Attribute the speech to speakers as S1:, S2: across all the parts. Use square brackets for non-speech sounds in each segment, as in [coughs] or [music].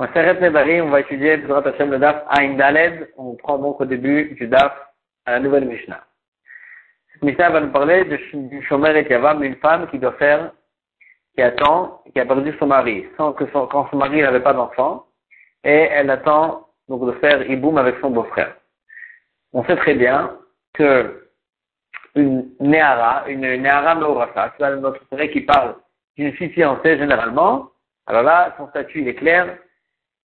S1: On va étudier le Daf Daled. On prend donc au début du Daf à la nouvelle Mishnah. Mishnah va nous parler du Shomer et Yavam, une femme qui doit faire, qui attend, qui a perdu son mari, sans que son, quand son mari n'avait pas d'enfant, et elle attend donc de faire Iboum avec son beau-frère. On sait très bien que une Néara, une Néara Meorasa, c'est notre frère qui parle d'une fille fiancée généralement, alors là, son statut il est clair,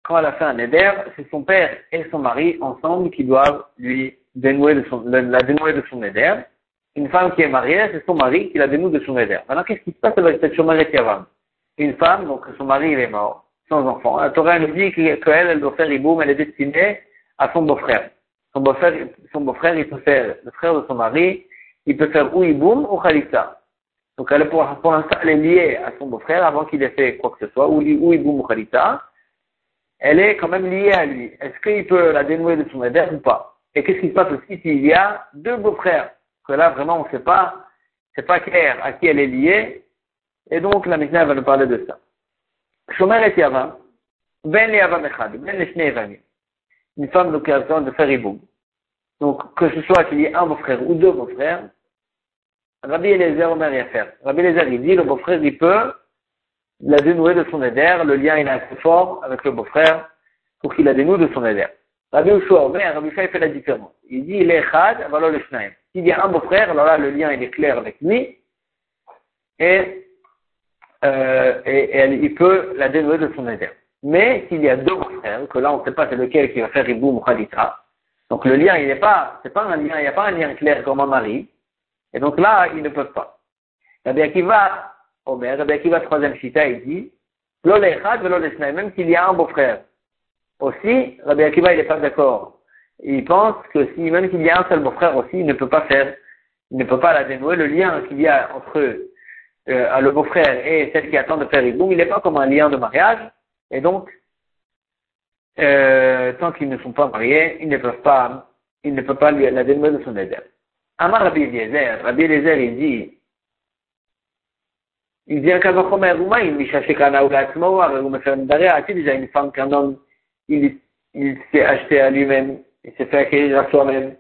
S1: quand elle a fait un éder, c'est son père et son mari ensemble qui doivent lui dénouer de son, la dénouer de son éder. Une femme qui est mariée, c'est son mari qui la dénoue de son éder. Maintenant, qu'est-ce qui se passe avec cette chômage Yavam Une femme, donc son mari il est mort, sans enfant. La Torah nous dit qu'elle, elle doit faire Iboum, elle est destinée à son beau-frère. Son beau-frère, son beau-frère, il peut faire, le frère de son mari, il peut faire ou Iboum ou Khalissa. Donc elle pour, pour l'instant, elle est liée à son beau-frère avant qu'il ait fait quoi que ce soit, ou, ou Iboum ou Khalissa elle est quand même liée à lui. Est-ce qu'il peut la dénouer de son éder ou pas? Et qu'est-ce qui se passe aussi s'il y a deux beaux-frères? Que là, vraiment, on ne sait pas, c'est pas clair à qui elle est liée. Et donc, la Mishnah va nous parler de ça. Shomer et Yavam, Ben Yavam Echad, Ben Yavam. Une femme donc, qui a de faire Iboum. Donc, que ce soit qu'il y ait un beau-frère ou deux beaux-frères, Rabbi Eliezer Omer Yafer. Rabbi Eliezer, il dit, le beau-frère, il peut la dénouer de son éder, le lien il est assez fort avec le beau-frère pour qu'il la dénoue de son éder. Rabbi Ushua Omer, Rabbi Ushua il fait la différence. Il dit, il est Echad, alors le Shnaim. S'il y a un beau-frère, alors là le lien il est clair avec lui, et, euh, et, il peut la dénouer de son éder. Mais s'il y a deux frères, que là on ne sait pas c'est lequel qui va faire Iboum ou Khaditra, donc le lien il n'est pas, c'est pas un lien, il n'y a pas un lien clair comme un mari, et donc là ils ne peuvent pas. Rabbi Akiva, Omer, Rabbi Akiva, troisième chita, il dit, même s'il y a un beau-frère. Aussi, Rabbi Akiva, il n'est pas d'accord. Il pense que si, même s'il y a un seul beau-frère aussi, il ne peut pas faire, il ne peut pas la dénouer. Le lien qu'il y a entre euh, le beau-frère et celle qui attend de faire Iboum, il n'est pas comme un lien de mariage. Et donc, euh, tant qu'ils ne sont pas mariés, ils ne peuvent pas, ils ne peuvent pas la dénouer de son éder. Amar Rabbi Eliezer, Rabbi Eliezer, il dit, il dit un Kavachomer Roumain, il dit Shashekana ou Latzmo, ou Meferendare, a-t-il déjà une femme qu'un homme, il, il s'est acheté à lui-même, il s'est fait acquérir à soi-même,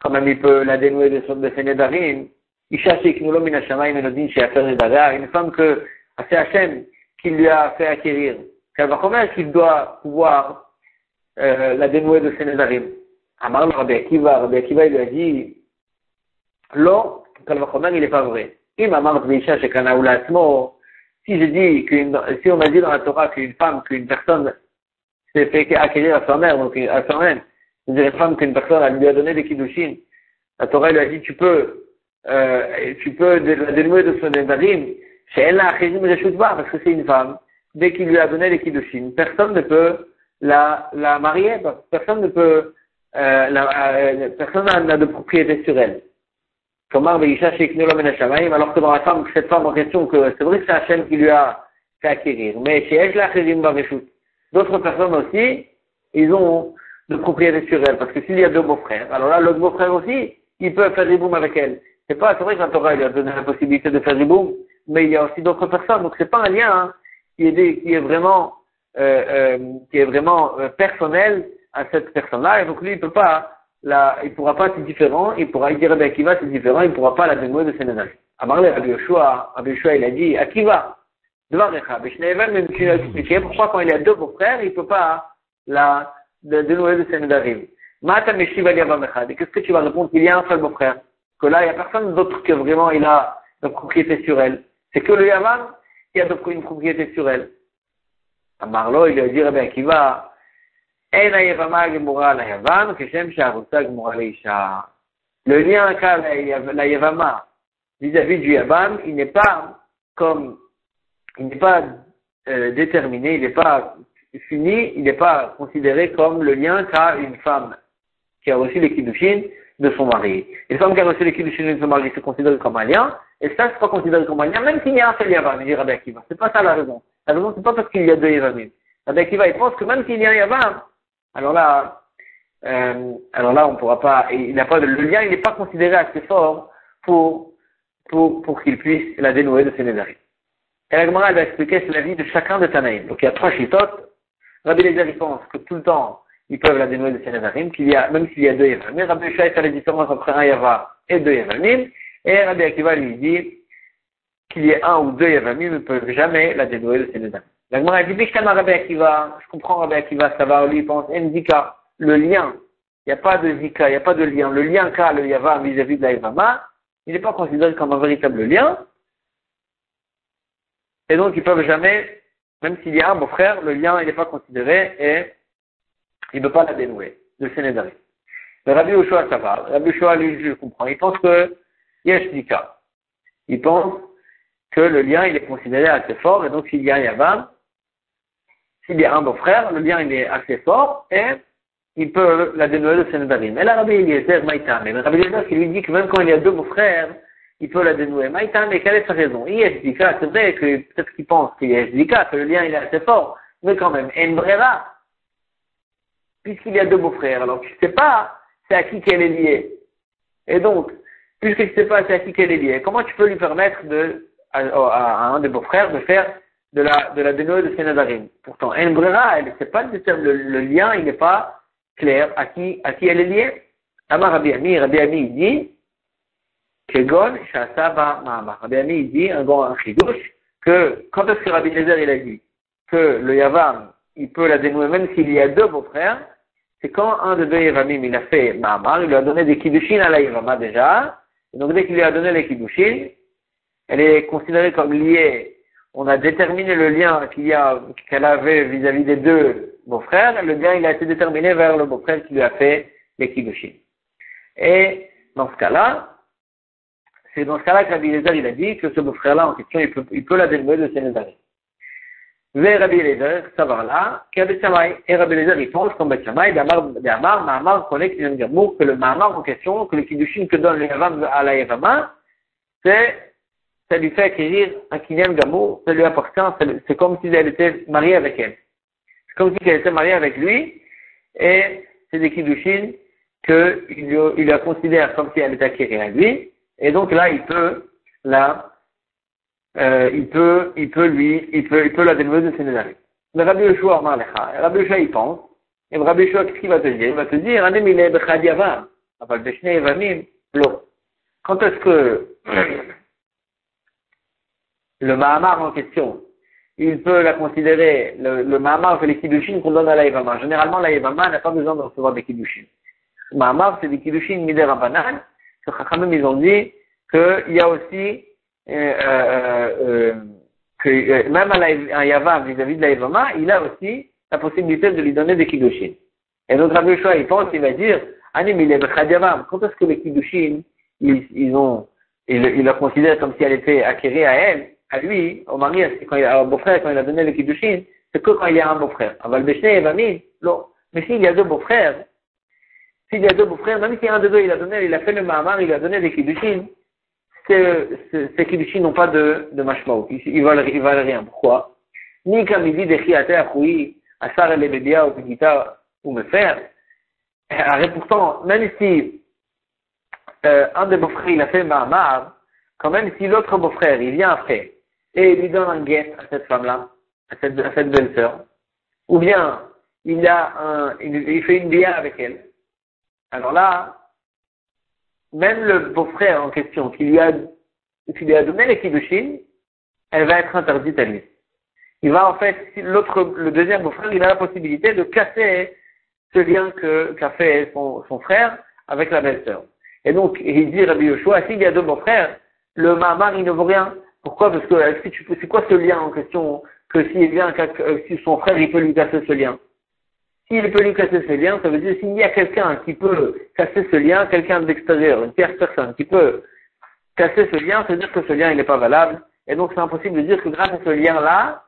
S1: quand même il peut la dénouer de, son, de ses Nedarim. Il cherche Iknulo Minashamaim Enodin chez Afer Nedara, une femme que, c'est Hachem qui lui a fait acquérir. Kavachomer, qu'il doit pouvoir euh, la dénouer de ses Nedarim. Amar Rabbi Akiva, Rabbi Akiva, il lui a dit, Lo, Kavachomer, il n'est pas vrai. Si je dis qu'une, si on m'a dit dans la Torah qu'une femme, qu'une personne s'est fait acquérir à sa mère, donc à sa mère, c'est-à-dire une femme qu'une personne lui a donné des kiddushin, la Torah lui a dit tu peux, euh, tu peux la dénouer de son nedarim, chez elle la parce que c'est une femme, dès qu'il lui a donné des kiddushin, personne ne peut la, la marier, personne ne peut, euh, la, euh, personne n'a de propriété sur elle. Comment alors que dans la femme, cette femme en question, que c'est vrai que c'est Hachem qui lui a fait acquérir, mais chez d'autres personnes aussi, ils ont de propriété sur elle, parce que s'il y a deux beaux-frères, alors là, l'autre beau-frère aussi, il peut faire des boum avec elle. C'est pas, c'est vrai que la Torah lui a donné la possibilité de faire des boum, mais il y a aussi d'autres personnes, donc c'est pas un lien hein, qui, est vraiment, euh, euh, qui est vraiment personnel à cette personne-là, et donc lui, il peut pas là, il pourra pas, c'est différent, il pourra dire Rabbi Akiva, c'est différent, il pourra pas la dénouer de ses ménages. Amarle, Rabbi Yoshua, Rabbi Yoshua, il a dit, Akiva, Dvarecha, Bishneven, même tu l'as expliqué, pourquoi quand il y a deux beaux-frères, il peut pas la dénouer de ses médarim. Mata Meshiva Liabamechad, qu'est-ce que tu vas répondre qu'il y a un seul beau-frère? Que là, il n'y a personne d'autre que vraiment il a une propriété sur elle. C'est que le Yaman qui a une propriété sur elle. Amarlo, il a dit Rabbi Akiva, le lien qu'a la Yavama vis-à-vis du Yavam, il n'est pas comme, il n'est pas déterminé, il n'est pas fini, il n'est pas considéré comme le lien qu'a une femme qui a reçu les kiddushin de son mari. Une femme qui a reçu les kiddushin de son mari se considère comme un lien, et ça, c'est pas considéré comme un lien, même s'il y a un seul Yavam, dit Rabbi Akiva. C'est pas ça la raison. La raison, c'est pas parce qu'il y a deux Yavamim. Rabbi il pense que même s'il y a un Yavam, alors là, euh, alors là, on pourra pas, il n'a pas, le lien, il n'est pas considéré assez fort pour, pour, pour qu'il puisse la dénouer de ses nésarim. Et la Gemara, elle va expliquer c'est la vie de chacun de Tanaïm. Donc il y a trois chitotes. Rabbi Lézer, pense que tout le temps, ils peuvent la dénouer de Sénédarim, qu'il y a, même s'il y a deux Yavamim. Rabbi Shai fait la différence entre un Yava et deux Yavamim. Et Rabbi Akiva lui dit qu'il y ait un ou deux Yavamim ne peuvent jamais la dénouer de Sénédarim. La Gemara dit, Rabbi Akiva, je comprends Rabbi Akiva, ça va, lui, il pense, Ndika, le lien. Il n'y a pas de Zika, il n'y a pas de lien. Le lien qu'a le Yava vis-à-vis de la Yavama, il n'est pas considéré comme un véritable lien. Et donc, ils peuvent jamais, même s'il y a un beau-frère, le lien, il n'est pas considéré et il ne peut pas la dénouer, le Sénédari. Mais Rabbi Oshua, ça va. Rabbi Oshua, lui, je comprends. Il pense que Yesh Zika. Il pense que le lien, il est considéré assez fort, et donc s'il y a un Yavam, s'il y a un beau-frère, le lien, il est assez fort, et il peut la dénouer de Sénédarim. Et là, Rabbi Eliezer, Maïtam. Mais Rabbi Eliezer qui lui dit que même quand il y a deux beaux-frères, il peut la dénouer. Maïtam, mais quelle est sa raison? Zika, c'est vrai que peut-être qu'il pense qu'il y a que le lien, il est assez fort, mais quand même, Enbrera, puisqu'il y a deux beaux-frères, alors tu ne sais pas c'est à qui qu'elle est liée. Et donc, puisque tu ne sais pas c'est à qui qu'elle est liée, comment tu peux lui permettre de à, un des beaux-frères de faire de la, de la de Sénadarim. Pourtant, El Brera, elle ne sait pas le, le, lien, il n'est pas clair à qui, à qui elle est liée? Amar Rabbi Ami, Rabbi Ami, dit, Kegon, Shasaba, Mahama. Rabbi Ami, dit, un grand chidouche, que quand est-ce que Rabbi Lezer, il a dit que le Yavam, il peut la dénouer même s'il y a deux beaux-frères, c'est quand un de deux Yavamim, il a fait Mahamar, il lui a donné des Kiddushin à la Yavama déjà, et donc dès qu'il lui a donné les Kiddushin, elle est considérée comme liée. On a déterminé le lien qu'il y a, qu'elle avait vis-à-vis des deux beaux-frères. Le lien, il a été déterminé vers le beau-frère qui lui a fait les kiddushin. Et dans ce cas-là, c'est dans ce cas-là que Rabbi Lézer, il a dit que ce beau-frère-là en question, il peut, il peut la dénouer de ses nézari. Et Rabbi Lézer, savoir là, qu'il y a Et Rabbi Lézer, il pense comme Betchamay, d'Amar, Mahamar, connaît qu'il y a que le Mahamar en question, que le kiddushin que donne le Yavam à la Yavama, c'est ça lui fait acquérir un kinyan d'amour, ça lui appartient, c'est comme si elle était mariée avec elle. C'est comme si elle était mariée avec lui, et c'est des kiddushin qu'il il la considère comme si elle était acquérie à lui, et donc là, il peut la, euh, il peut, il peut lui, il peut, il peut la dénouer de ses nézari. Le Rabbi Yeshua Rabbi Yeshua il pense, et Rabbi Yeshua qu'est-ce qu'il va te dire? Il va te dire, Anem il est Quand est-ce que [clears throat] le Mahamar en question, il peut la considérer, le, le Mahamar fait les Kiddushin qu'on donne à l'Aïvama. Généralement, l'Aïvama n'a pas besoin de recevoir des Kiddushin. Le Mahamar, c'est des Kiddushin Mider Abanan, que Chachamim, ils ont dit qu'il y a aussi, euh, euh, euh, que euh, même un Yavam vis-à-vis de l'Aïvama, il a aussi la possibilité de lui donner des Kiddushin. Et notre Rabbi Shua, il pense, il va dire, Anim, il est Quand est-ce que les Kiddushin, ils, ils ont, il, il la considère comme si elle était acquérie à elle, à lui, au mari, quand il a un beau-frère, quand il a donné le kiddushin, c'est que quand il y a un beau-frère. Aval Beshne et non. Mais s'il y a deux beaux-frères, s'il y a deux beaux-frères, même si un de deux, il a donné, il a fait le mahamar, il a donné des kiddushin, ces kiddushin n'ont pas de, de mashmaout. Ils, ils, valent, ils valent rien. Pourquoi? Ni comme il dit des chiaté achoui, asar le bédia ou pigita ou me faire. Pourtant, même si euh, un des beaux-frères, il a fait le mahamar, quand même si l'autre beau-frère, il vient après, et il lui donne un guet à cette femme-là, à cette, à cette belle-sœur, ou bien il, a un, il, fait une bia avec elle. Alors là, même le beau-frère en question qui lui a, qui lui a donné les elle va être interdite à lui. Il va en fait, l'autre, le deuxième beau-frère, il a la possibilité de casser ce lien que, qu'a fait son, son frère avec la belle-sœur. Et donc, il dit Rabbi Yoshua, s'il y a deux beaux-frères, le Mahamar, il ne vaut rien. Pourquoi Parce que c'est quoi ce lien en question que s'il vient, euh, si son frère, il peut lui casser ce lien? S'il peut lui casser ce lien, ça veut dire s'il y a quelqu'un qui peut casser ce lien, quelqu'un d'extérieur, une tierce personne qui peut casser ce lien, ça veut dire que ce lien, il n'est pas valable. Et donc, c'est impossible de dire que grâce à ce lien-là,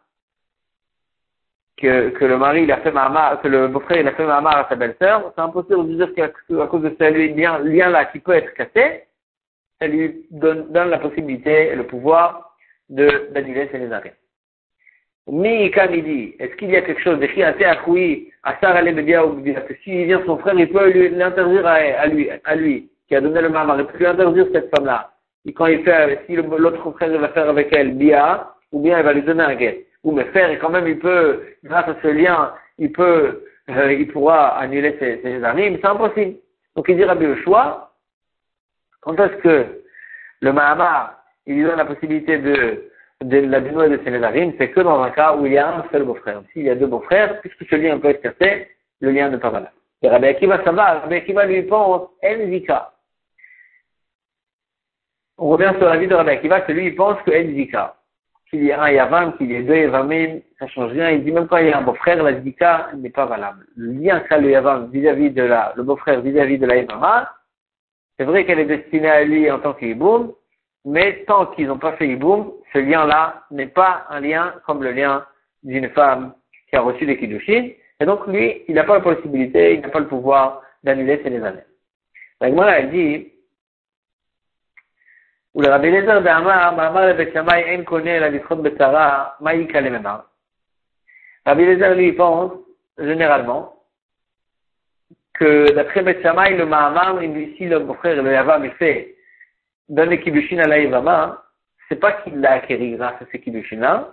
S1: que, que le mari, il a fait que le beau-frère, il a fait mamar à sa belle-sœur, c'est impossible de dire qu'à cause de ce lien-là qui peut être cassé, elle lui donne, donne la possibilité et le pouvoir de d'annuler ses nézarés. Mi dit, est-ce qu'il y a quelque chose de qui a achoui, à Sarah ou que s'il vient son frère, il peut l'interdire à, lui, à lui, qui a donné le mamar, il peut lui interdire cette femme-là. Et quand il fait, si l'autre frère va faire avec elle, bia, ou bien il va lui donner un guet. ou me faire, et quand même il peut, grâce à ce lien, il peut, euh, il pourra annuler ses, ses c'est impossible. Donc il dit Rabbi le choix, quand est-ce que le Mahamar, il lui donne la possibilité de, de la dénouer de ses Nézarim, c'est que dans un cas où il y a un seul beau-frère. S'il y a deux beaux-frères, puisque ce lien peut être cassé, le lien n'est pas valable. Et Rabbi Akiva, ça va, Rabbi Akiva lui pense, Enzika. On revient sur la vie de Rabbi Akiva, que lui, il pense que Enzika. Qu'il y a un Yavam, qu'il y ait deux Yavamim, ça change rien. Il dit même quand il y a un beau-frère, la Zika n'est pas valable. Le lien qu'a le Yavam vis-à-vis de la, le beau-frère vis-à-vis de la Yavama, c'est vrai qu'elle est destinée à lui en tant qu'Iboum, mais tant qu'ils n'ont pas fait Iboum, ce lien-là n'est pas un lien comme le lien d'une femme qui a reçu des Kiddushin. Et donc lui, il n'a pas la possibilité, il n'a pas le pouvoir d'annuler ses années. La Gemara, elle dit, ou le Rabbi Lezer d'Amar, Ma'amar le Betchamay, en connaît la lichot betara, maïka le. Rabbi lui, pense, généralement, que d'après Betchamay, le Mahamar, si le frère, le Yavam, il fait donner Kiddushin à la Yavama, c'est pas qu'il l'a acquéri grâce à ces Kiddushin-là,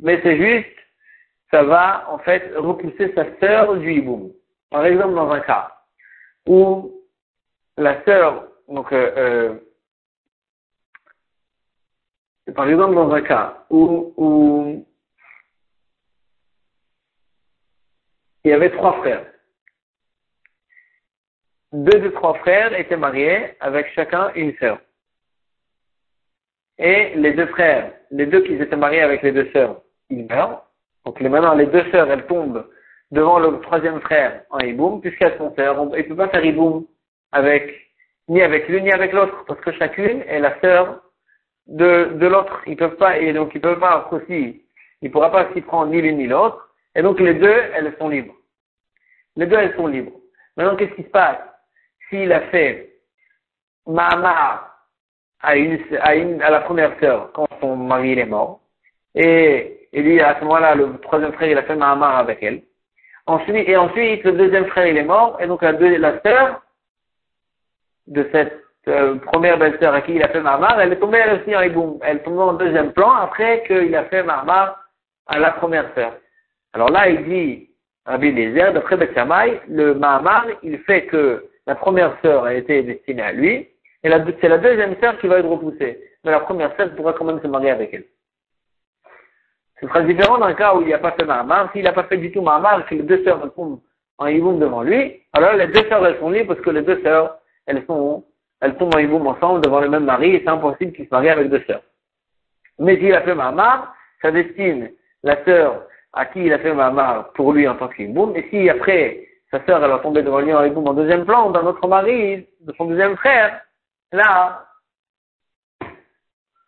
S1: mais c'est juste, ça va en fait repousser sa sœur du Hiboum. Par exemple, dans un cas où la sœur, donc, euh, euh, par exemple, dans un cas où il y avait trois frères deux des trois frères étaient mariés avec chacun une sœur. Et les deux frères, les deux qui étaient mariés avec les deux sœurs, ils meurent. Donc maintenant, les deux sœurs, elles tombent devant le troisième frère en hiboum, puisqu'elles sont sœurs. On ne peut pas faire hiboum avec, ni avec l'une ni avec l'autre, parce que chacune est la sœur de, de l'autre. Ils peuvent pas, et donc ils peuvent pas aussi, il ne pourra pas s'y prendre ni l'une ni l'autre. Et donc les deux, elles sont libres. Les deux, elles sont libres. Maintenant, qu'est-ce qui se passe? S'il a fait Mahama à, la première sœur quand son mari est mort, et, et lui, à ce moment-là, le troisième frère, il a fait Mahama avec elle. Ensuite, et ensuite, le deuxième frère, il est mort, et donc la, sœur de cette euh, première belle-sœur à qui il a fait Mahama, elle est tombée aussi en Iboum. Elle est tombée en deuxième plan après qu'il a fait Mahama à la première sœur. Alors là, il dit, Rabbi Lézer, d'après Beth le Mahamar, il fait que la première sœur a été destinée à lui, et c'est la deuxième sœur qui va être repoussée. Mais la première sœur pourra quand même se marier avec elle. Ce sera différent le cas où il n'a pas fait Mahamar. S'il n'a pas fait du tout Mahamar, que les deux sœurs tombent en Iboum devant lui, alors les deux sœurs elles sont libres parce que les deux sœurs, elles sont, tombent en Iboum ensemble devant le même mari et c'est impossible qu'ils se marient avec deux sœurs. Mais s'il a fait Mahamar, ça destine la sœur à qui il a fait Mahamar pour lui en tant qu'Iboum. Et si après, sa sœur, elle va tomber devant lui en en deuxième plan, d'un autre mari, de son deuxième frère, là,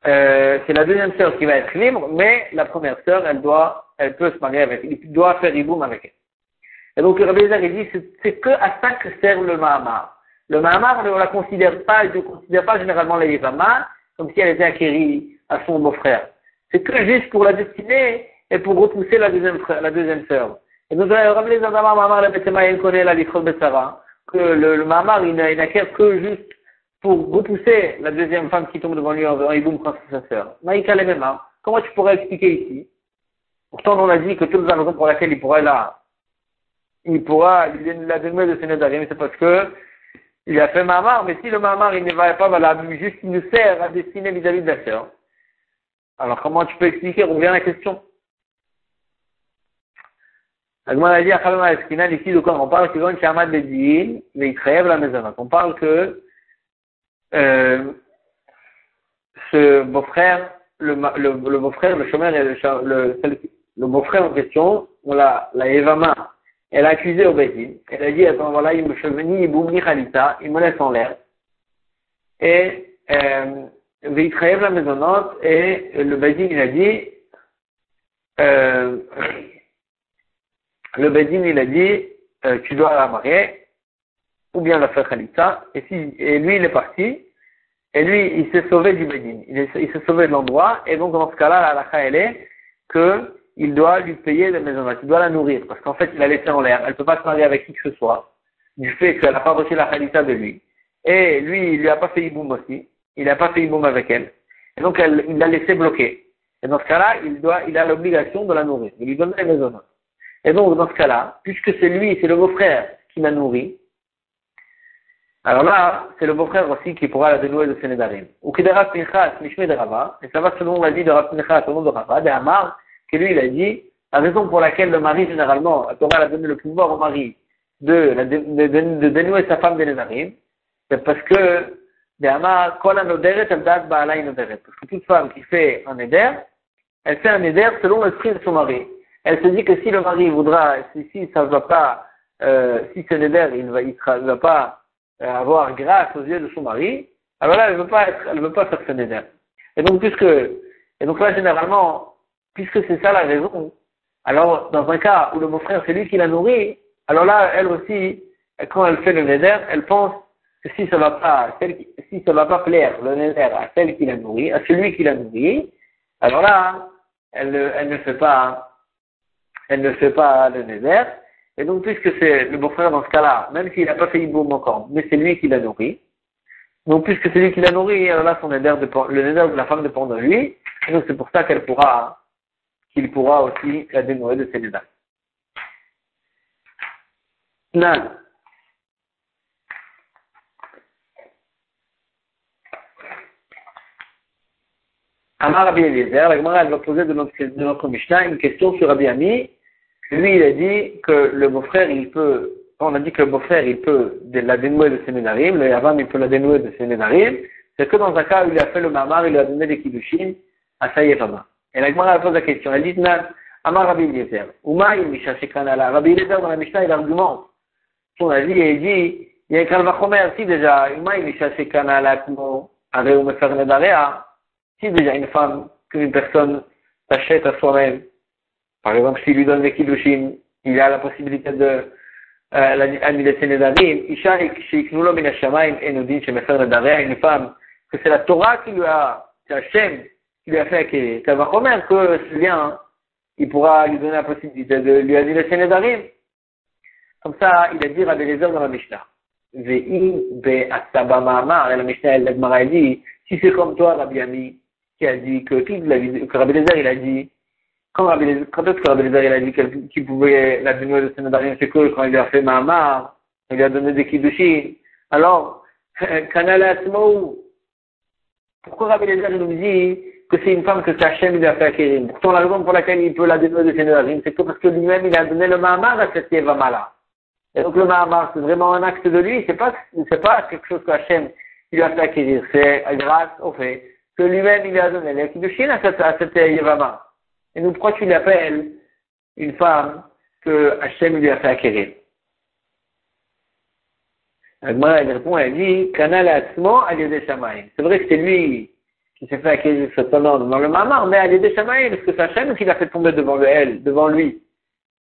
S1: euh, c'est la deuxième sœur qui va être libre, mais la première sœur, elle doit, elle peut se marier avec, il doit faire Iboum avec elle. Et donc, le Rabbi il dit, c'est que à ça que sert le Mahamar. Le Mahamar, on ne la considère pas, il ne considère pas généralement la Yivama comme si elle était acquérie à son beau-frère. C'est que juste pour la destiner et pour repousser la deuxième la deuxième sœur. Et nous avons rappelé dans Amar Mamar la Betema, il connaît la Lichot Bessara, que le, le Mamar, il n'acquiert que juste pour repousser la deuxième femme qui tombe devant lui en Iboum quand c'est sa sœur. Maïka les mêmes, comment tu pourrais expliquer ici? Pourtant, on a dit que toute la raison pour laquelle il pourrait là, il pourra la donner de ses mais c'est parce que il a fait Mamar, mais si le Mamar, il ne va pas valable, juste il nous sert à destiner vis-à-vis de la sœur. Alors comment tu peux expliquer? On revient à la question. On parle que ce beau-frère, le, le, beau-frère, le chômeur et le, le, le beau-frère en question, on l'a, la Evama, elle a accusé au Bedin. Elle a dit, attends, voilà, il me cheveni, il ni Khalita, il me laisse en l'air. Et, la le Bedin, il a dit, le Bedin, il a dit, euh, tu dois la marier, ou bien la faire Khalitza, et, si, et lui, il est parti, et lui, il s'est sauvé du Bedin, il, s'est sauvé de l'endroit, et donc dans ce cas-là, la halakha, elle est que il doit lui payer la maison, il doit la nourrir, parce qu'en fait, il l'a laissé en l'air, elle ne peut pas se marier avec qui que ce soit, du fait qu'elle n'a pas reçu la Khalitza de lui. Et lui, il lui a pas fait Iboum aussi, il n'a pas fait Iboum avec elle, et donc elle, il l'a laissé bloqué. Et dans ce cas-là, il doit, il a l'obligation de la nourrir, de lui donner les maisons. Et donc, dans ce cas-là, puisque c'est lui, c'est le beau-frère qui m'a nourri, alors là, c'est le beau-frère aussi qui pourra la dénouer de Sénédarim. Ou de Pinchas, Mishme de Rava, et ça va selon la vie de Rav Pinchas, nom de Rava, de Hamar, que lui, il a dit, la raison pour laquelle le mari, généralement, a Torah a donné le pouvoir au mari de, dénouer sa femme de Nédarim, c'est parce que, de Hamar, Kol Anoderet, elle date Baala Inoderet. Parce que toute femme qui fait un éder, elle fait un éder selon l'esprit de son mari. Elle se dit que si le mari voudra, si, ça ne va pas, euh, si ce éder, il ne va, il va pas, euh, avoir grâce aux yeux de son mari, alors là, elle ne veut pas être, elle veut pas faire ce néder. Et donc, puisque, et donc là, généralement, puisque c'est ça la raison, alors, dans un cas où le beau-frère, c'est lui qui la nourrit, alors là, elle aussi, quand elle fait le néder, elle pense que si ça va pas, si ça va pas plaire le néder à celle qui la nourrit, à celui qui la nourrit, alors là, elle, elle ne fait pas, elle ne fait pas le néder, et donc, puisque c'est le beau-frère dans ce cas-là, même s'il n'a pas fait Iboum encore, mais c'est lui qui l'a nourri, donc puisque c'est lui qui l'a nourri, alors là, son le néder de la femme dépend de lui, et donc c'est pour ça qu'elle pourra, qu'il pourra aussi la dénouer de ses néders. Amar Rabbi Eliezer, la Gemara, elle va poser de notre, de notre Mishnah une question sur Rabbi Ami, lui, il a dit que le beau-frère, il peut, on a dit que le beau-frère, il peut la dénouer de ses ménarim, le yavam, il peut la dénouer de ses ménarim, c'est que dans un cas où il a fait le mamar, il lui a donné des kiddushin à sa. Et la Gemara pose la question, elle dit, Amar Rabbi Eliezer, Uma il Misha Shekanala, Rabbi Eliezer dans la Mishnah, il argumente. Son avis et il dit, il y a un kalvachomer, si déjà, Uma il Misha Shekanala, como, Areu Mefer Nedarea, si déjà une femme, qu'une personne s'achète à soi-même, par exemple, s'il lui donne des kiddushin, il a la possibilité de euh, annuler ses nedarim. Isha shiknulo min hashamayim enodin une femme, que c'est la Torah qui lui a, c'est Hachem qui lui a fait acquérir. Ça va même que c'est bien, il pourra lui donner la possibilité de lui annuler ses nedarim. Comme ça, il a dit Rabbi Lezer dans la Mishnah. Et la Mishnah, elle dit, si c'est comme toi, Rabbi Ami, qui a dit que, Rabbi Lezer, il a dit, quand, quand est-ce que Rabbi il a dit qu'il pouvait la dénouer de Sénédarien C'est que quand il a fait Mahamar, il a donné des Kiddushin. Alors, [laughs] Kanal Asmou, pourquoi Rabbi Lézer nous dit que c'est une femme que Sachem lui a fait acquérir? Pourtant, la raison pour laquelle il peut la dénouer de Sénédarien, c'est que parce que lui-même, il a donné le Mahamar à cette Yevamala. Et donc, le Mahamar, c'est vraiment un acte de lui, c'est pas, pas quelque chose que Hachem lui a fait acquérir. C'est grâce au fait que lui-même, il a donné les Kiddushin à cette, à cette Yevama. Et nous, pourquoi tu l'appelles une femme que Hachem lui a fait acquérir Agmara, elle répond, elle dit, Kanal Atzmo C'est vrai que c'est lui qui s'est fait acquérir ce nom devant le Mamar, mais Aliede Shamaim, parce que c'est Hachem qui l'a fait tomber devant elle, devant lui,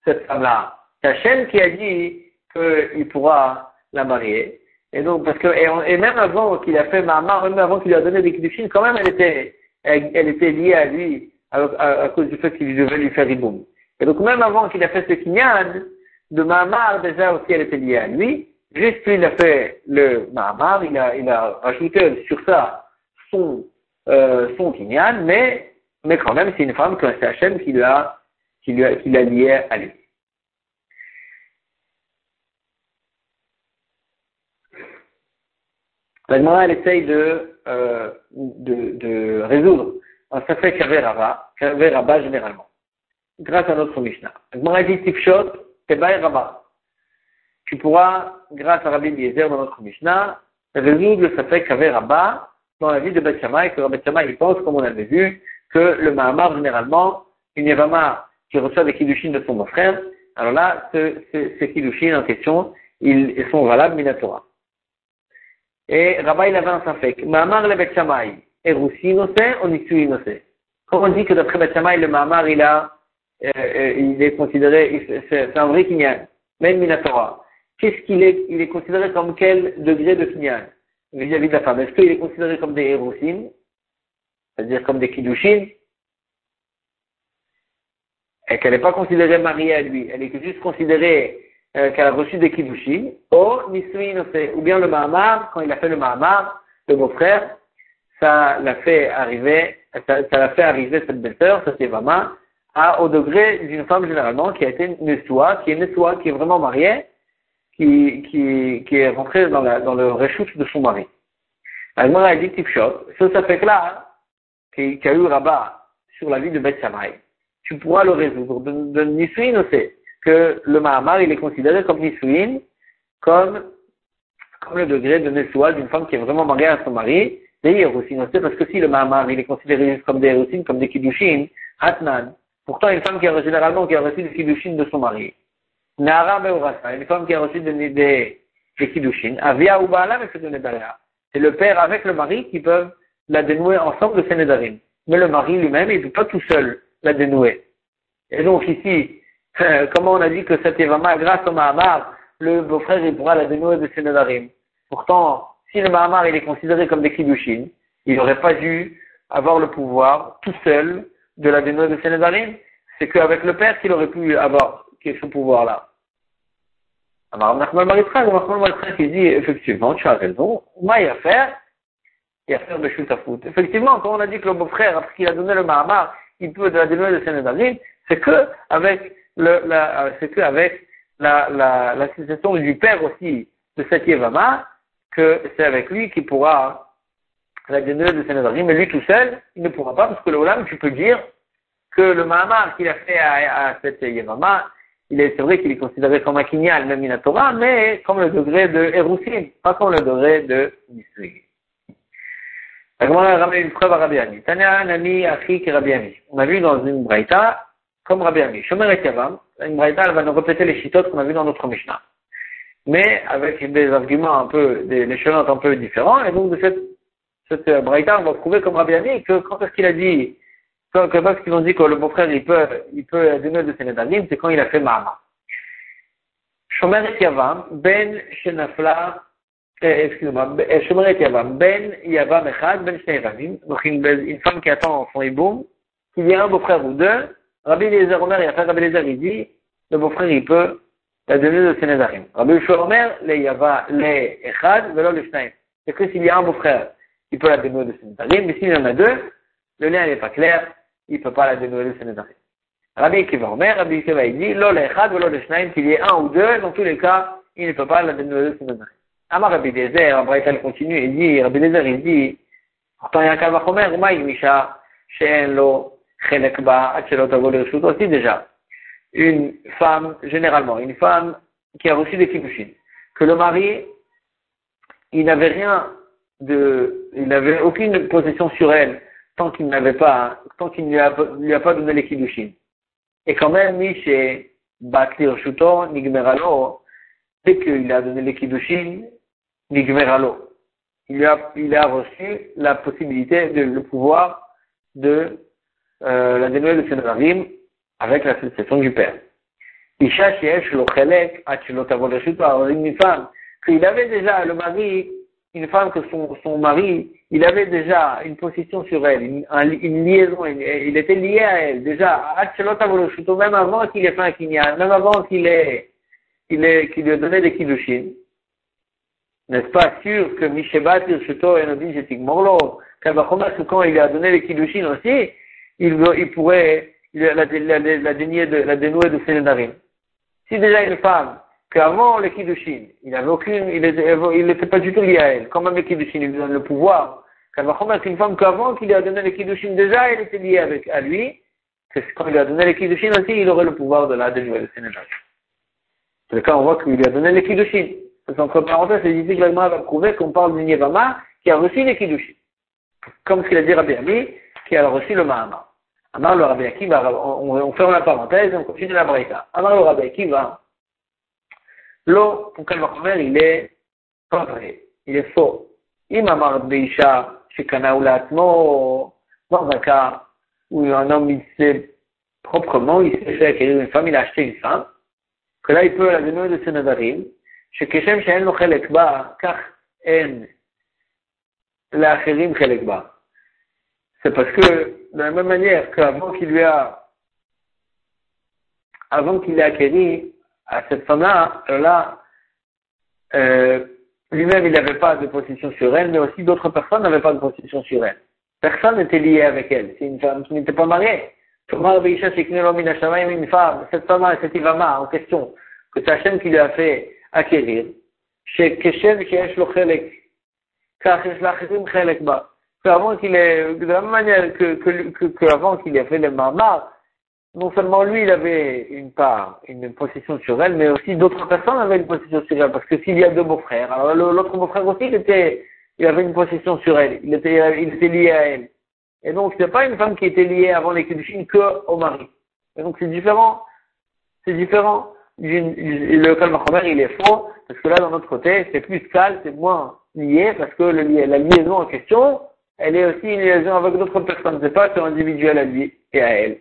S1: cette femme-là. C'est Hachem qui a dit qu'il pourra la marier. Et donc, parce que, et, même avant qu'il a fait Mamar, même avant qu'il lui a donné des kiddushin, quand même, elle était, elle était liée à lui à, cause du fait qu'il devait lui faire Iboum. Et donc même avant qu'il a fait ce kinyan, de Mahamar, déjà aussi elle était liée à lui. Juste puis il a fait le Mahamar, il a, il a rajouté sur ça son, euh, son kinyan, mais, mais quand même c'est une femme c'est Hachem qui l'a, qui lui a, qui l'a lié à lui. La elle essaye de, euh, de, de résoudre ça fait qu'avait Rabba, généralement. Grâce à notre Mishnah. dit Tifshot, Rabba. Tu pourras, grâce à Rabbi Eliezer dans notre Mishnah, résoudre le Safek qu'avait Rabba dans la vie de Beth Shammai, que Beth Shammai, il pense, comme on avait vu, que le Mahamar, généralement, une Yavama qui reçoit des Kiddushin de son frère, alors là, ces Kiddushin en question, ils, sont valables Minatora. Et Rabba, il avait un Safek. Mahamar le Beth Shammai, Erusinose ou Nisuinose. Quand on dit que d'après Bethshamay, le Mahamar, il a, il est considéré, c'est un vrai kinyan, même Minatora. Qu'est-ce qu'il est, il est considéré comme quel degré de kinyan vis-à-vis de la femme Est-ce qu'il est considéré comme des Erusin, c'est-à-dire comme des Kiddushin, et qu'elle n'est pas considérée mariée à lui, elle est juste considérée euh, qu'elle a reçu des Kiddushin, ou ou bien le Mahamar, quand il a fait le Mahamar, le beau-frère, ça l'a fait arriver ça, l'a fait arriver cette belle-sœur, cette Evama, à, au degré d'une femme généralement qui a été Nessoua, qui est Nessoua, qui est vraiment mariée, qui, qui, est rentrée dans, le réchoute de son mari. Alors, a dit Tipshot, ce ça fait que là, qui, qui a eu rabat sur la vie de Beth tu pourras le résoudre. De, de aussi, que le Mahamar, il est considéré comme Nisuin, comme, comme le degré de Nessoua d'une femme qui est vraiment mariée à son mari, des Yerushin aussi, parce que si le Mahamar, il est considéré comme des Yerushin, comme des Kiddushin, Hatnan, pourtant une femme qui a généralement qui a reçu des Kiddushin de son mari, Nara Meurasa, une femme qui a reçu des, des, des Avia ou Baala, mais c'est le père avec le mari qui peuvent la dénouer ensemble de ses Nedarim. Mais le mari lui-même, il ne peut pas tout seul la dénouer. Et donc ici, comment on a dit que cette grâce au Mahamar, le beau-frère, il pourra la dénouer de ses Nedarim. Pourtant, si le Mahamar, il est considéré comme des Kiddushin, il n'aurait pas dû avoir le pouvoir tout seul de la dénouer de ses Nedarim. C'est qu'avec le père qu'il aurait pu avoir ce pouvoir-là. Alors, il dit, effectivement, tu as raison, moi, il y a faire, il y a faire de foot. Effectivement, quand on a dit que le beau-frère, après qu'il a donné le Mahamar, il peut de la dénouer de Sénédalim, c'est que avec c'est que avec la, la, la situation du père aussi de cette Yévama, que c'est avec lui qu'il pourra la dénouer de Sénédalim, mais lui tout seul, il ne pourra pas, parce que le Olam, tu peux dire que le Mahamar qu'il a fait à, à cette Yévama, il est, c'est vrai qu'il est considéré comme un kinyal, même une Torah, mais comme le degré de Erusin, pas comme le degré de Ami. On a vu dans une braïta, comme Rabbi Ami. Shomer et Yavam, une braïta, elle va nous répéter les chitotes qu'on a vu dans notre Mishnah. Mais avec des arguments un peu, des échelons un peu différents, et donc de cette, cette braïta, on va trouver comme Rabbi Ami que quand est-ce qu'il a dit que parce qu'ils ont dit que le beau-frère, il peut, il peut donner de ses c'est quand il a fait Mahama. Shomer et Yavam, Ben Shenafla, eh, excusez-moi, eh, Shomer et Yavam, Ben Yavam Echad, Ben Shnei donc une, une femme qui attend son hiboum, qu'il y a un beau-frère ou deux, Rabbi Eliezer Omer, il a fait Rabbi Eliezer, il dit, le beau-frère, il peut la donner de ses Nézarim. Rabbi Yeshua Omer, les Yava, les Echad, velo le Shnaim. C'est que s'il y a un beau-frère, il peut la donner de ses Nézarim, mais s'il y en a deux, le lien n'est pas clair, il ne peut pas la donner de ses Nézarim. Rabbi Akiva Omer, Rabbi Akiva, il dit, le Echad, velo le Shnaim, qu'il y ait un ou deux, dans tous les cas, il ne peut pas la donner de ses Nézarim. Amar Rabbi Eliezer, Abraïtal continue et dit, Rabbi Eliezer, il dit, pourtant il y a un Kalvachomer, Misha, Shein Lo, Akselot aussi déjà. Une femme, généralement, une femme qui a reçu des kibbushin, que le mari, il n'avait rien de, il n'avait aucune possession sur elle tant qu'il n'avait pas, tant qu'il ne lui a, pas donné les kiddushin. Et quand même, lui, chez Baktir Shuto, Nigmeralo, dès qu'il a donné les kiddushin, Nigmeralo, il a, il a reçu la possibilité de le pouvoir de euh, la dénouer de Sénarim avec la succession du père. Isha Sheesh Lochelek, Shuto, une femme, qu'il avait déjà le mari, une femme que son, son mari, il avait déjà une position sur elle, une, liaison, il était lié à elle, déjà, même avant qu'il ait fait un kinyan, même avant qu'il ait, qu'il ait, qu'il lui donné des kiddushin. N'est-ce pas sûr que Mishebat Shuto et Nobin Jetik Morlo, quand il a donné les kiddushin aussi, il, pourrait la, la, la, la, dénier de, dénouer de Sénédarim. Si déjà une femme, qu'avant les Kiddushin, il n'avait aucune, il n'était pas du tout lié à elle. Quand même les Kiddushin, lui donne le pouvoir. c'est une femme qu'avant qu'il lui a donné les Kiddushin, déjà, elle était liée avec, à lui. Quand il lui a donné les Kiddushin aussi, il aurait le pouvoir de la dénouer de Sénégal. C'est le cas, on voit qu'il lui a donné les Kiddushin. C'est entre parenthèses, c'est ici que l'Allemand va prouver qu'on parle d'une Yevama qui a reçu les Kiddushin. Comme ce qu'il a dit Rabbi Ami, qui a reçu le Mahama. Amar le Rabbi Akiva, on, on ferme la parenthèse, on continue la braïta. Amar le Rabbi Akiva, L'eau, pour quel il est pas vrai, il est faux. Il m'a marre d'Isha, chez Kanaoulatmo, dans un cas où un homme, il sait proprement, il s'est fait acquérir une femme, il a acheté une femme, que là, il peut la donner de ses nadarim, Keshem, chez En Lochelek Ba, car En, l'Acherim Chelek Ba. C'est parce que, de la même manière qu'avant qu'il lui a, ait acquéri à cette femme-là, là, euh, lui-même, il n'avait pas de position sur elle, mais aussi d'autres personnes n'avaient pas de position sur elle. Personne n'était lié avec elle. C'est une femme qui n'était pas mariée. une femme, cette femme, cette Ivama en question, que c'est Hachem qui lui a fait acquérir, car Shesh Lachrim Chelek Ba. Avant qu'il ait, de la même manière que, que, que, que avant qu'il ait fait le mamar, non seulement lui, il avait une part, une possession sur elle, mais aussi d'autres personnes avaient une possession sur elle. Parce que s'il y a deux beaux-frères, alors l'autre beau-frère aussi, il était, il avait une possession sur elle. Il était, il était lié à elle. Et donc, c'est pas une femme qui était liée avant les que qu'au mari. Et donc, c'est différent. C'est différent. Le calme il est faux, parce que là, d'un autre côté, c'est plus calme, c'est moins lié, parce que la liaison en question, elle est aussi une liaison avec d'autres personnes. C'est pas sur individuel à lui et à elle.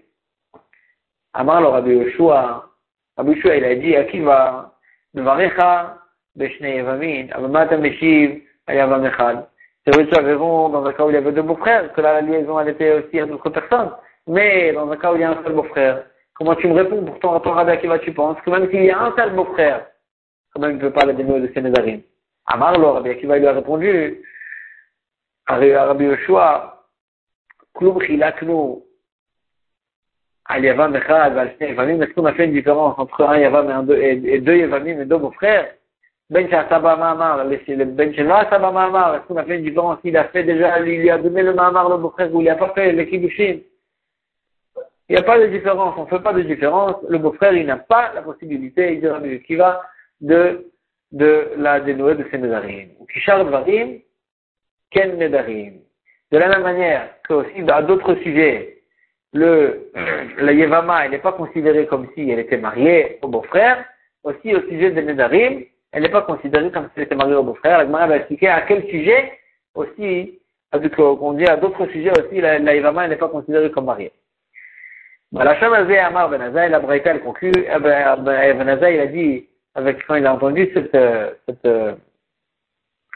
S1: Amar le Rabbi Yoshua, Rabbi Yoshua, il a dit, Akiva, Devarecha, Beshne Yevamin, Abamata Meshiv, Ayavam Echad. C'est vrai que raison dans un cas où il y avait deux beaux-frères, que la liaison elle était aussi à d'autres personnes. Mais dans un cas où il y a un seul beau-frère, comment tu me réponds à ton Rabbi Akiva, tu penses? Que même s'il y a un seul beau-frère, quand même il ne peut pas la dénouer de Sénézarim. Amar le Rabbi Akiva lui a répondu, Rabbi Yoshua, Klum Chilaknu, al Yavam Echad, al Shnei Yavamim, est-ce qu'on a fait une différence entre un Yavam et, deux, Yavamim et deux beaux-frères Ben Shabba Mahamar, le Ben Mahamar, est-ce qu'on a fait une différence Il a fait déjà, il lui a donné le Mahamar, le beau-frère, ou il n'a pas fait le Kiddushin Il n'y a pas de différence, on ne fait pas de différence. Le beau-frère, il n'a pas la possibilité, il dira qui va de, de la dénouer de ses Nedarim. Kishar Dvarim, Ken Nedarim. De la même manière que aussi à d'autres sujets, le, la Yevama, elle n'est pas considérée comme si elle était mariée au beau-frère. Aussi, au sujet de Nedarim, elle n'est pas considérée comme si elle était mariée au beau-frère. La Gemara va expliquer à quel sujet aussi, qu'on dit à d'autres sujets aussi, la, la Yevama, elle n'est pas considérée comme mariée. La Shamazé Amar Benazaï, la Braïta, elle conclut, eh ben, ben, Benazaï, il a dit, avec quand il a entendu cette, cette euh,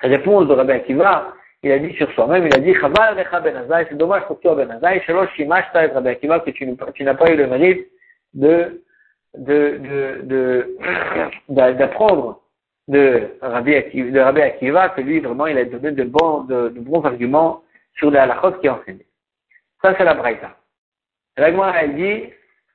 S1: réponse de Rabbi Akiva, il a dit sur soi-même, il a dit, Ben c'est dommage pour toi Ben Azaï, Akiva, que tu, n'as pas eu le mérite de, de, de, de, d'apprendre de Rabbi Akiva, de Rabbi Akiva, que lui, vraiment, il a donné de bons, de, bons arguments sur les halachot qui enseignent. Ça, c'est la Braïta. La elle dit,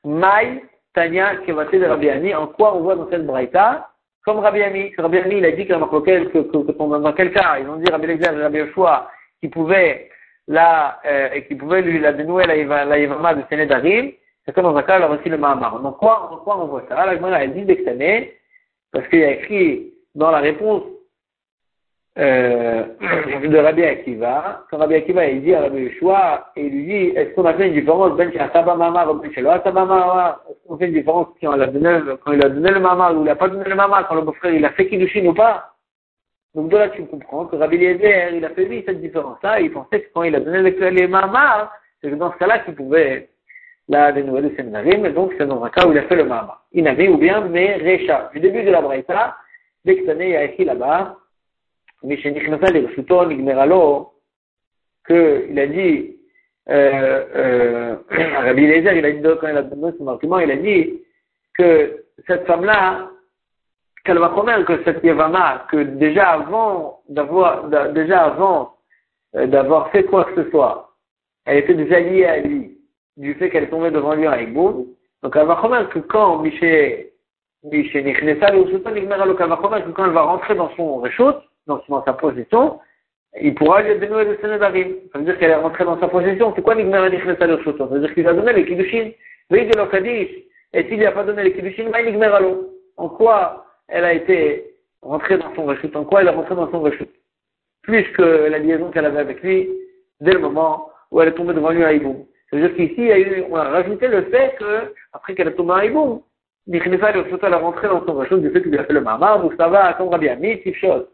S1: Maï, Tanya, Kevate de Rabbi Ani, en quoi on voit dans cette Braïta comme Rabbi Ami, Rabbi Ami, il a dit que, que, que, que dans quel cas, ils ont dit Rabbi Lezer et Rabbi Yoshua, qui pouvait la, euh, qui pouvait lui la dénouer la, Yevama de Sénédarim, c'est comme dans un cas, il a reçu le Mahamar. Donc quoi, quoi on voit ça? La Gemara, elle dit d'extamer, parce qu'il y a écrit dans la réponse euh, [clears throat] de Rabbi Akiva, quand Rabbi Akiva il dit à Rabbi Yeshua, il lui dit, est-ce qu'on a fait une différence ben Saba Mamar ben Saba Mamar Est-ce qu'on fait une différence quand il a donné, quand il a donné le Mamar ou il n'a pas donné le Mamar, quand le beau-frère il a fait Kiddushin ou pas? Donc de là tu comprends que Rabbi Eliezer, il a fait lui cette différence-là, il pensait que quand il a donné les Mamar, c'est que dans ce cas-là qu'il pouvait la dénouer de Séminarim, et donc c'est dans un cas où il a fait le Mamar. Inavi ou bien mais Recha. Du début de la Braïta, dès que il y a écrit là-bas, mais chez Nichnasa Lirshuto, Nigmera Lo, qu'il a dit, euh, euh, Rabbi Lézer, il a dit, quand il a donné son argument, il a dit que cette femme-là, qu'elle va promettre que cette Yavama, que déjà avant d'avoir, déjà avant d'avoir fait quoi que ce soit, elle était déjà liée à lui, du fait qu'elle tombait devant lui en Egboum. Donc elle va promettre que quand Miché, Miché Nichnesa Lirshuto, Nigmera Lo, qu'elle va promettre que quand elle va rentrer dans son réchaud, rechute, dans, sa position, il pourra lui donner le Sénédarim. Ça veut dire qu'elle est rentrée dans sa position. C'est quoi l'Igmera Nichnesa Lurchuto Ça veut dire qu'il a donné les Kiddushin. Veille de l'Okadish. Et s'il n'a pas donné les Kiddushin, va l'Igmera Lo. En quoi elle a été rentrée dans son rechute En quoi elle est rentrée dans son rechute Plus que la liaison qu'elle avait avec lui dès le moment où elle est tombée devant lui à Iboum. Ça veut dire qu'ici, on a rajouté le fait que, après qu'elle est tombée à Iboum, Nichnesa Lurchuto, elle est rentrée dans son rechute du fait qu'il a fait le Mamar, donc ça va, comme Rabbi Ami, type chose.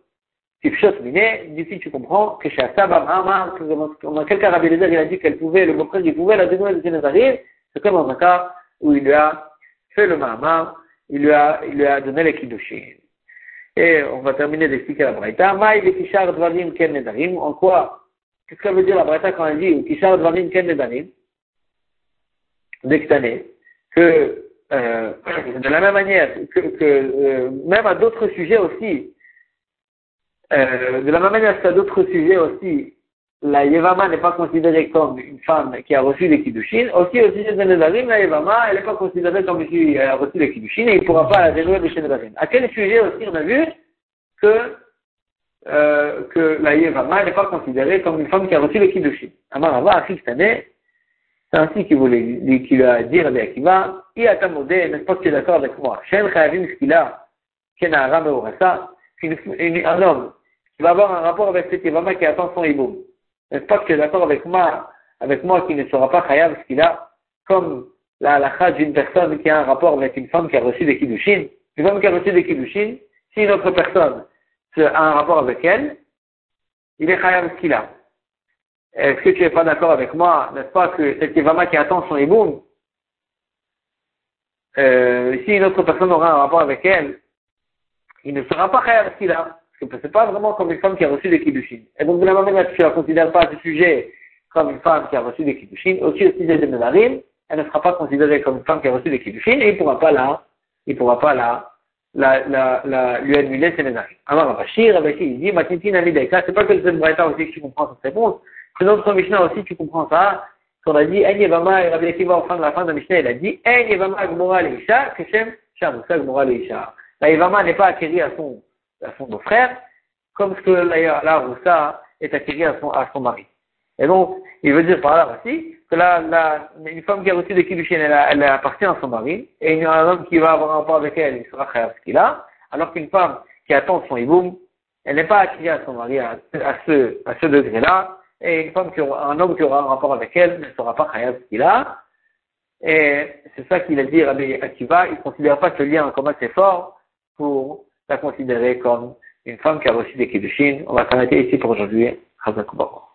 S1: D'ici tu comprends que chez Asaba Mahama, dans quel cas Rabbi il a dit qu'elle pouvait, le beau-frère, il pouvait la dénouer de Nézarine, c'est comme dans un cas où il lui a fait le Mahama, il lui a, il lui a donné les Kiddushin. Et on va terminer d'expliquer la Braïta. Maï le Kishar Dvarim Ken Nedarim. En quoi? Qu'est-ce que ça veut dire la Braïta quand elle dit Kishar Dvarim Ken Nedarim? D'extaner. Que, euh, [coughs] de la même manière que, que euh, même à d'autres sujets aussi, euh, de la même manière a d'autres sujets aussi, la Yevama n'est pas considérée comme une femme qui a reçu les Kiddushin, aussi au sujet de Nedarim, la Yevama, elle n'est pas considérée comme une fille qui a reçu les Kiddushin et il ne pourra pas la dénouer de chez Nedarim. À quel sujet aussi on a vu que, euh, que la Yevama n'est pas considérée comme une femme qui a reçu les Kiddushin. Amarava, année, c'est ainsi qu'il voulait, qu'il a dit Rabbi Akiva, Iatamodé, n'est-ce pas que tu es d'accord avec moi? Shen Chayavim Shkila, Kenahara Meorasa, un homme qui va avoir un rapport avec cette Yevama qui attend son hiboum. N'est-ce pas que tu es d'accord avec moi, avec moi qui ne sera pas chayav ce qu'il a, comme la halakha d'une personne qui a un rapport avec une femme qui a reçu des kiddushin. Une femme qui a reçu des kiddushin, si une autre personne a un rapport avec elle, il est chayav ce qu'il a. Est-ce que tu n'es pas d'accord avec moi, n'est-ce pas, que cette Yevama qui attend son hiboum, euh, si une autre personne aura un rapport avec elle, il ne sera pas chayav ce qu'il a. C'est pas vraiment comme une femme qui a reçu des kiddushin. Et donc, la même tu ne considères pas ce sujet comme une femme qui a reçu des kiddushin, aussi au sujet de Medarim, elle ne sera pas considérée comme une femme qui a reçu des kiddushin et il ne pourra pas la, il pourra pas la, la, la, la, lui annuler ses Medarim. Alors, Ravashi, Ravashi, il dit, Matitin Amideka, c'est pas que c'est Braïta aussi que tu comprends cette réponse, c'est notre Mishnah aussi, tu comprends ça, qu'on a dit, En Yevama, et Rabbi Akiva, au fin de la fin de la Mishnah, il a dit, En Yevama Gmora Leisha, Keshem Sham, Gmora Leisha. La Yevama n'est pas acquérie à son, à son beau-frère, comme ce que la, Roussa est acquérie à son, à son mari. Et donc, il veut dire par là aussi que la, la, une femme qui a reçu des kiddushin, elle, elle, appartient à son mari, et il y a un homme qui va avoir un rapport avec elle, il sera khayar ce qu'il a, alors qu'une femme qui attend son hiboum, elle n'est pas acquérie à son mari à, à ce, à ce degré-là, et une femme qui aura, un homme qui aura un rapport avec elle ne sera pas khayar ce qu'il a, et c'est ça qu'il a dit Rabbi Akiva, il ne considère pas ce lien en commun assez fort pour la considérer comme une femme qui a reçu des kiddushin. On va s'arrêter ici pour aujourd'hui. Hazakubaru.